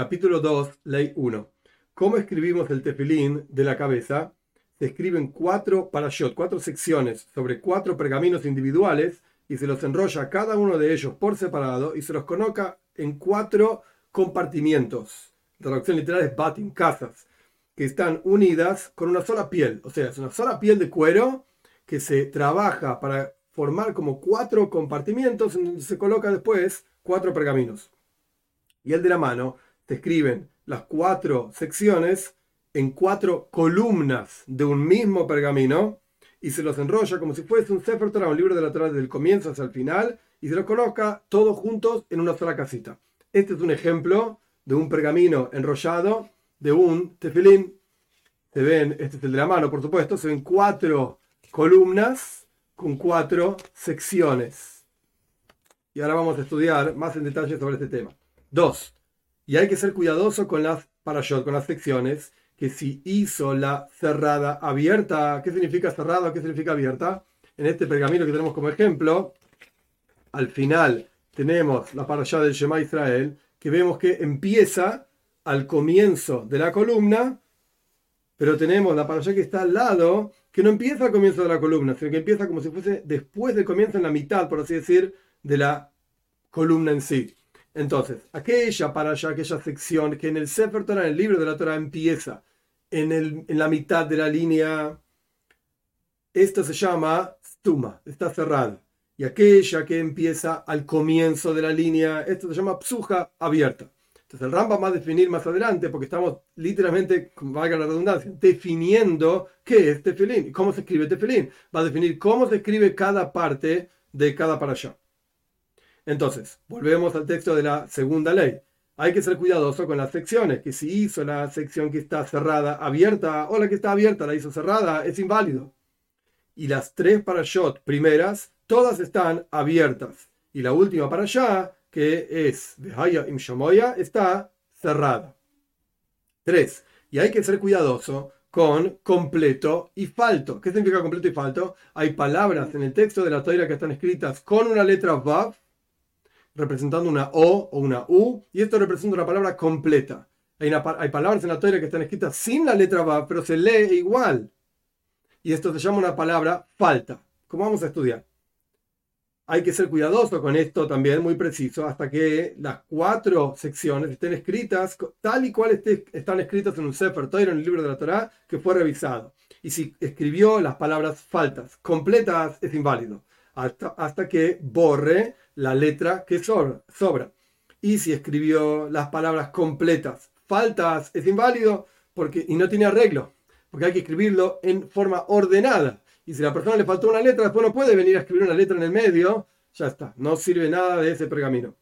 capítulo 2, ley 1. ¿Cómo escribimos el tefilín de la cabeza? Se escriben cuatro parashot, cuatro secciones sobre cuatro pergaminos individuales y se los enrolla cada uno de ellos por separado y se los coloca en cuatro compartimientos. La traducción literal es batin, casas, que están unidas con una sola piel. O sea, es una sola piel de cuero que se trabaja para formar como cuatro compartimientos en donde se coloca después cuatro pergaminos y el de la mano escriben las cuatro secciones en cuatro columnas de un mismo pergamino y se los enrolla como si fuese un Sefer Torah, un libro de la Torah desde el comienzo hasta el final y se los coloca todos juntos en una sola casita. Este es un ejemplo de un pergamino enrollado de un tefilín. Se ven, este es el de la mano, por supuesto, se ven cuatro columnas con cuatro secciones. Y ahora vamos a estudiar más en detalle sobre este tema. Dos, y hay que ser cuidadoso con las parashot, con las secciones, que si hizo la cerrada abierta, ¿qué significa cerrada? ¿Qué significa abierta? En este pergamino que tenemos como ejemplo, al final tenemos la parashá del Shema Israel, que vemos que empieza al comienzo de la columna, pero tenemos la parashá que está al lado, que no empieza al comienzo de la columna, sino que empieza como si fuese después del comienzo, en la mitad, por así decir, de la columna en sí. Entonces, aquella para allá, aquella sección que en el Sefer Torah, en el libro de la Torah, empieza en, la mitad de la línea, esto se llama stuma, está cerrada. Y aquella que empieza al comienzo de la línea, esto se llama psuja abierta. Entonces el Rambam va a definir más adelante, porque estamos literalmente, valga la redundancia, definiendo qué es tefilín y cómo se escribe tefilín. Va a definir cómo se escribe cada parte de cada para allá. Entonces, volvemos al texto de la segunda ley. Hay que ser cuidadoso con las secciones, que si hizo la sección que está cerrada abierta o la que está abierta la hizo cerrada, es inválido. Y las tres parashot primeras, todas están abiertas. Y la última para allá, que es Behaya im Shamoya, está cerrada. Tres. Y hay que ser cuidadoso con completo y falto. ¿Qué significa completo y falto? Hay palabras en el texto de la toira que están escritas con una letra Vav representando una O o una U, y esto representa una palabra completa. Hay, hay palabras en la Torah que están escritas sin la letra va, pero se lee igual. Y esto se llama una palabra falta. como vamos a estudiar? Hay que ser cuidadoso con esto también, muy preciso, hasta que las cuatro secciones estén escritas tal y cual están escritas en un Sefer Torah, en el libro de la Torah, que fue revisado. Y si escribió las palabras faltas completas, es inválido. Hasta, que borre la letra que sobra. Y si escribió las palabras completas, faltas, es inválido porque, y no tiene arreglo, porque hay que escribirlo en forma ordenada. Y si a la persona le faltó una letra, después no puede venir a escribir una letra en el medio, ya está, no sirve nada de ese pergamino.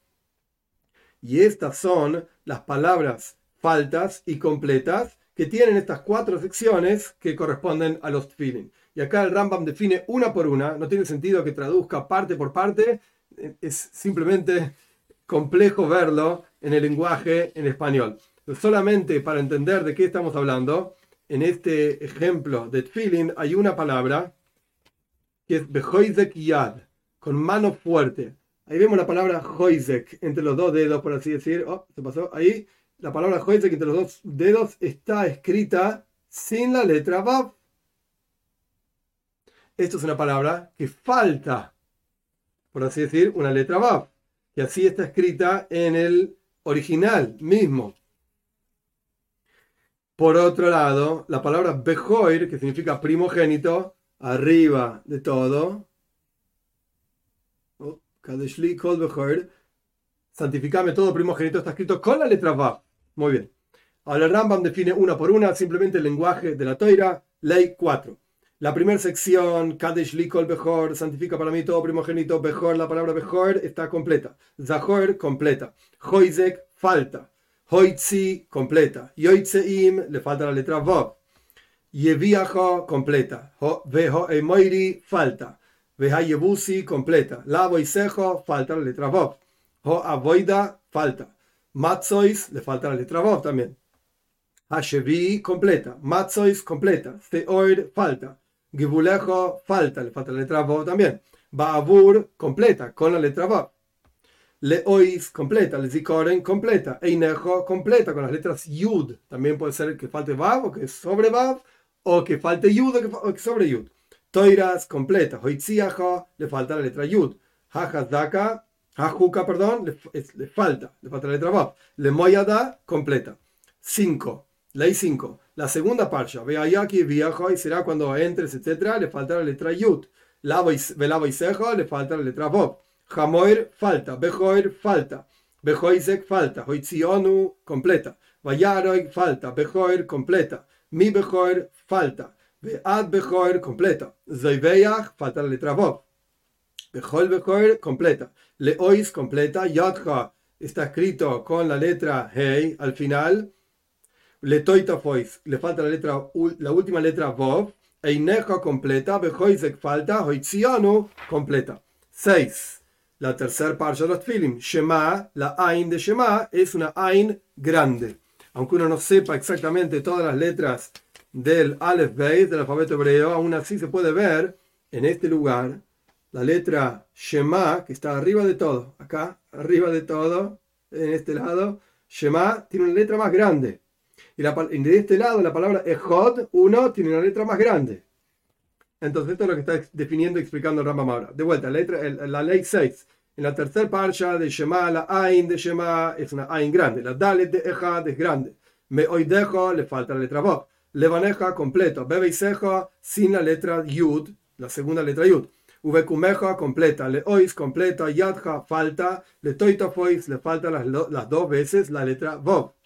Y estas son las palabras faltas y completas que tienen estas cuatro secciones que corresponden a los tefilin. Y acá el Rambam define una por una, no tiene sentido que traduzca parte por parte, es simplemente complejo verlo en el lenguaje en español. solamente para entender de qué estamos hablando, en este ejemplo de feeling hay una palabra que es behoizek yad, con mano fuerte. Ahí vemos la palabra hoizek entre los dos dedos, por así decir. Oh, se pasó. Ahí la palabra hoizek entre los dos dedos está escrita sin la letra vav. Esto es una palabra que falta por así decir, una letra Vav, que así está escrita en el original mismo. Por otro lado, la palabra Behoir, que significa primogénito, arriba de todo, oh, santificame todo primogénito, está escrito con la letra Vav. Muy bien. Ahora Rambam define una por una simplemente el lenguaje de la Toira, ley 4. La primera sección, Kadesh Likol Behor, santifica para mí todo primogénito. Behor, la palabra Behor está completa. Zahor, completa. Hoizek, falta. Hoitzi, completa. Yoitzeim, le falta la letra Vav. Yeviajo, completa. Veho Emoiri, falta. Vehayebusi, completa. La Boisejo, falta la letra Vav. Ho Avoida, falta. Matzois, le falta la letra Vav también. Hashevi, completa. Matzois, completa. Steoir, falta. Gibulejo falta, le falta la letra Vav también. Ba'abur completa con la letra Vav. Le ois completa, le zikoren completa, einejo completa con las letras yud. También puede ser que falte vav o que sobre vav, o que falte yud o que sobre yud. Toiras completa, hoitziajo le falta la letra yud. Hajazaka, hajuka, perdón, le, le, falta, le falta la letra vav. Le moyada completa. 5. Ley 5. La segunda parsha, aquí viajo y será cuando entres, etc. Le falta la letra yud. Velavo y sejo, le falta la letra bob. Hamoir, falta. Bejoir, falta. Bejoisek, falta. Hoitzionu, completa. Vayaroig, falta. Bejoir, completa. Mi bejoir, falta. Beat bejoir, completa. Zoiveach, falta la letra bob. Bejol bejoir, completa. Leois, completa. Yadha, está escrito con la letra Hey al final. Letoitafois, le falta la letra, la última letra Vov. Eineja completa, Bejoisek falta, Hoitzianu completa. 6. La tercera parte de los film. Shema, la Ain de Shema, es una Ain grande. Aunque uno no sepa exactamente todas las letras del Aleph Beis, del alfabeto hebreo, aún así se puede ver en este lugar la letra Shema, que está arriba de todo, acá, arriba de todo, en este lado. Shema tiene una letra más grande. Y, de este lado, la palabra Ejod, uno, tiene una letra más grande. Entonces, esto es lo que está definiendo y explicando el Rambam ahora. De vuelta, la, letra, la ley 6. En la tercera parsha de Shema, la Ain de Shema es una Ain grande. La Dalet de Ejad es grande. Me oidejo, le falta la letra Bob. Levaneja completo. Bebe y sin la letra Yud, la segunda letra Yud. Uvekumeja completa. Le ois completa. Yadja falta. Le toitofois le falta las, las dos veces la letra Bob.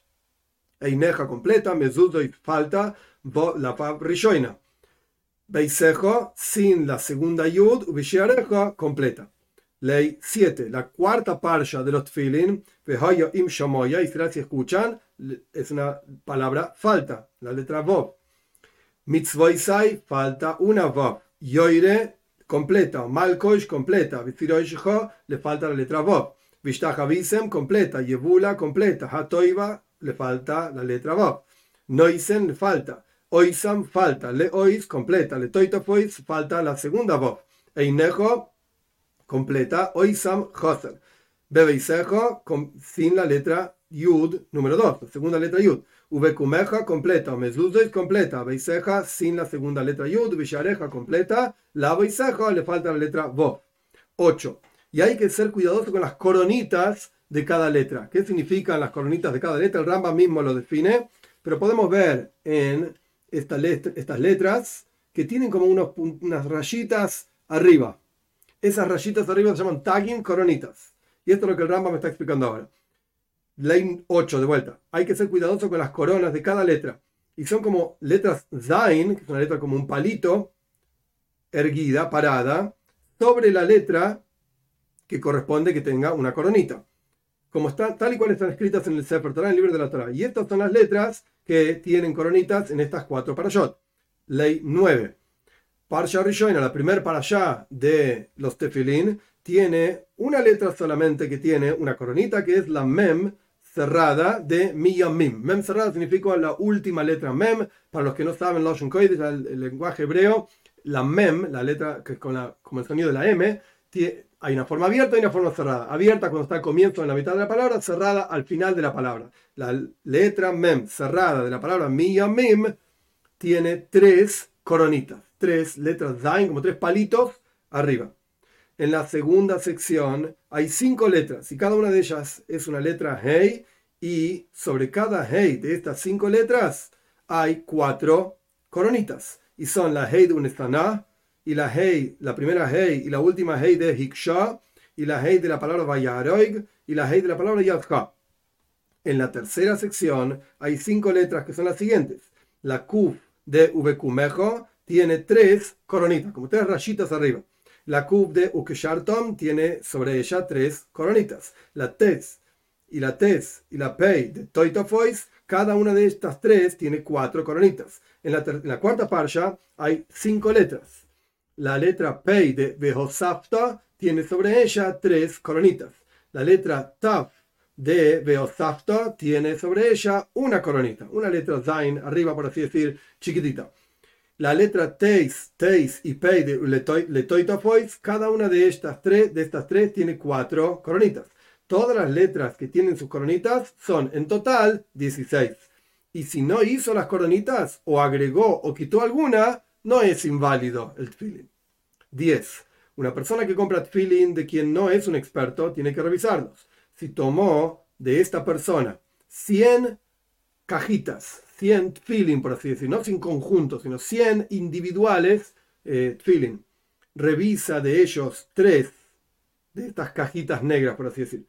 Eineja completa, mezudo y falta la Pav Rishoina. Beisejo sin la segunda Yud, Ubishiarejo completa. Ley 7. La cuarta parsha de los tfilin, Vehoyo im Shomoya, y si escuchan, es una palabra falta, la letra Vov. Mitzvoisai, falta una Vov. Yoire, completa. Malkoish, completa. Vithiroisho, le falta la letra Vov. Vishem, completa. Yevula, completa. Hatoiva, le falta la letra Vav. Noisen falta. Oisam falta. Le ois completa. Le toitofois falta la segunda Vav. Einejo completa. Oisam joser. Bebeisejo sin la letra Yud número 2, la segunda letra Yud. Uvekumeja completa. Mezuzois completa. Beiseja sin la segunda letra Yud. Vishareja completa. La beisejo le falta la letra Vav. 8. Y hay que ser cuidadoso con las coronitas de cada letra. ¿Qué significan las coronitas de cada letra? El Ramba mismo lo define, pero podemos ver en estas letras que tienen como unos, unas rayitas arriba. Esas rayitas arriba se llaman tagging coronitas. Y esto es lo que el Ramba me está explicando ahora. Ley 8, de vuelta. Hay que ser cuidadoso con las coronas de cada letra. Y son como letras Zain, que es una letra como un palito, erguida, parada, sobre la letra que corresponde que tenga una coronita como está, tal y cual están escritas en el Sefer Torah, en el libro de la Torah. Y estas son las letras que tienen coronitas en estas cuatro parashot. Ley 9. Parsha Rishoina, la primer parashá de los tefilín, tiene una letra solamente que tiene una coronita, que es la mem cerrada de miyamim. Mem cerrada significa la última letra mem. Para los que no saben Lashon Kodesh, el, el lenguaje hebreo, la mem, la letra que con, la, como el sonido de la m, tiene, hay una forma abierta y una forma cerrada. Abierta cuando está al comienzo en la mitad de la palabra, cerrada al final de la palabra. La letra mem cerrada de la palabra miyamim tiene tres coronitas, tres letras zain, como tres palitos arriba. En la segunda sección hay cinco letras y cada una de ellas es una letra hey y sobre cada hey de estas cinco letras hay cuatro coronitas y son la hey de un estaná, y la hey, la primera hey y la última hey de Hiksha, y la hey de la palabra Vayaroig, y la hey de la palabra Yadcha. En la tercera sección hay cinco letras que son las siguientes. La Kuf de Uvekumejo tiene tres coronitas, como tres rayitas arriba. La Kuf de Ukeshartom tiene sobre ella tres coronitas. La Tes y la Tes y la Pei de Toitofois, cada una de estas tres tiene cuatro coronitas. En la, en la cuarta parsha hay cinco letras la letra Pei de Behosafta tiene sobre ella tres coronitas. La letra Taf de Behosafta tiene sobre ella una coronita, una letra Zain arriba, por así decir, chiquitita. La letra Teis, Teis y Pei de Letoitafois, cada una de estas tres, de estas tres tiene cuatro coronitas. Todas las letras que tienen sus coronitas son en total 16. Y si no hizo las coronitas, o agregó o quitó alguna, no es inválido el tefilin. 10. Una persona que compra tefilin de quien no es un experto tiene que revisarlos. Si tomó de esta persona 100 cajitas, 100 tefilin, por así decirlo, no 100 conjuntos, sino 100 individuales eh, revisa de ellos 3 de estas cajitas negras, por así decir,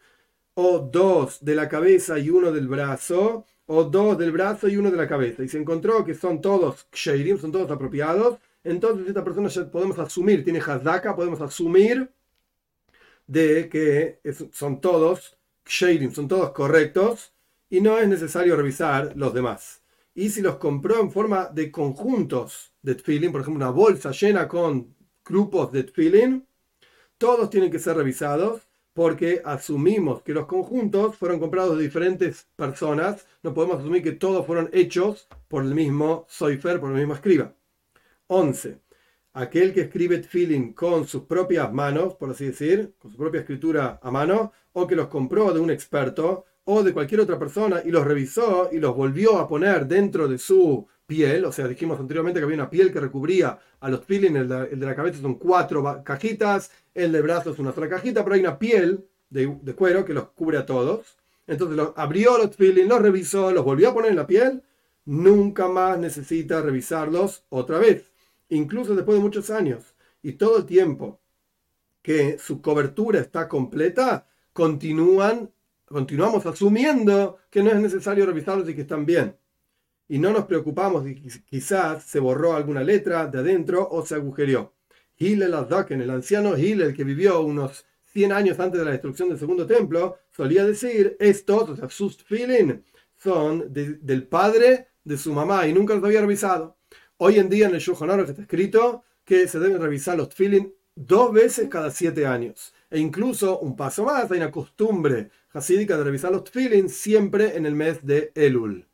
o dos de la cabeza y uno del brazo, o dos del brazo y uno de la cabeza, y se encontró que son todos ksherim, son todos apropiados, entonces esta persona ya podemos asumir, tiene hazdaka, podemos asumir de que son todos ksherim, son todos correctos, y no es necesario revisar los demás. Y si los compró en forma de conjuntos de tefilin, por ejemplo, una bolsa llena con grupos de tefilin, todos tienen que ser revisados porque asumimos que los conjuntos fueron comprados de diferentes personas, no podemos asumir que todos fueron hechos por el mismo Soifer, por el mismo escriba. 11. Aquel que escribe tefilin con sus propias manos, por así decir, con su propia escritura a mano, o que los compró de un experto o de cualquier otra persona y los revisó y los volvió a poner dentro de su piel, o sea, dijimos anteriormente que había una piel que recubría a los tefilin, el, de, la cabeza son cuatro cajitas, el de brazos es una sola cajita, pero hay una piel de, cuero que los cubre a todos. Entonces los, abrió los tefilin, los revisó, los volvió a poner en la piel, nunca más necesita revisarlos otra vez, incluso después de muchos años. Y todo el tiempo que su cobertura está completa, continúan, continuamos asumiendo que no es necesario revisarlos y que están bien y no nos preocupamos de quizás se borró alguna letra de adentro o se agujereó. Hillel Azdaken, el anciano Hillel que vivió unos 100 años antes de la destrucción del segundo templo, solía decir, estos, o sea, sus feeling, son del padre de su mamá y nunca los había revisado. Hoy en día en el Shulchan está escrito que se deben revisar los feeling dos veces cada siete años. E incluso, un paso más, hay una costumbre hasídica de revisar los feeling siempre en el mes de Elul.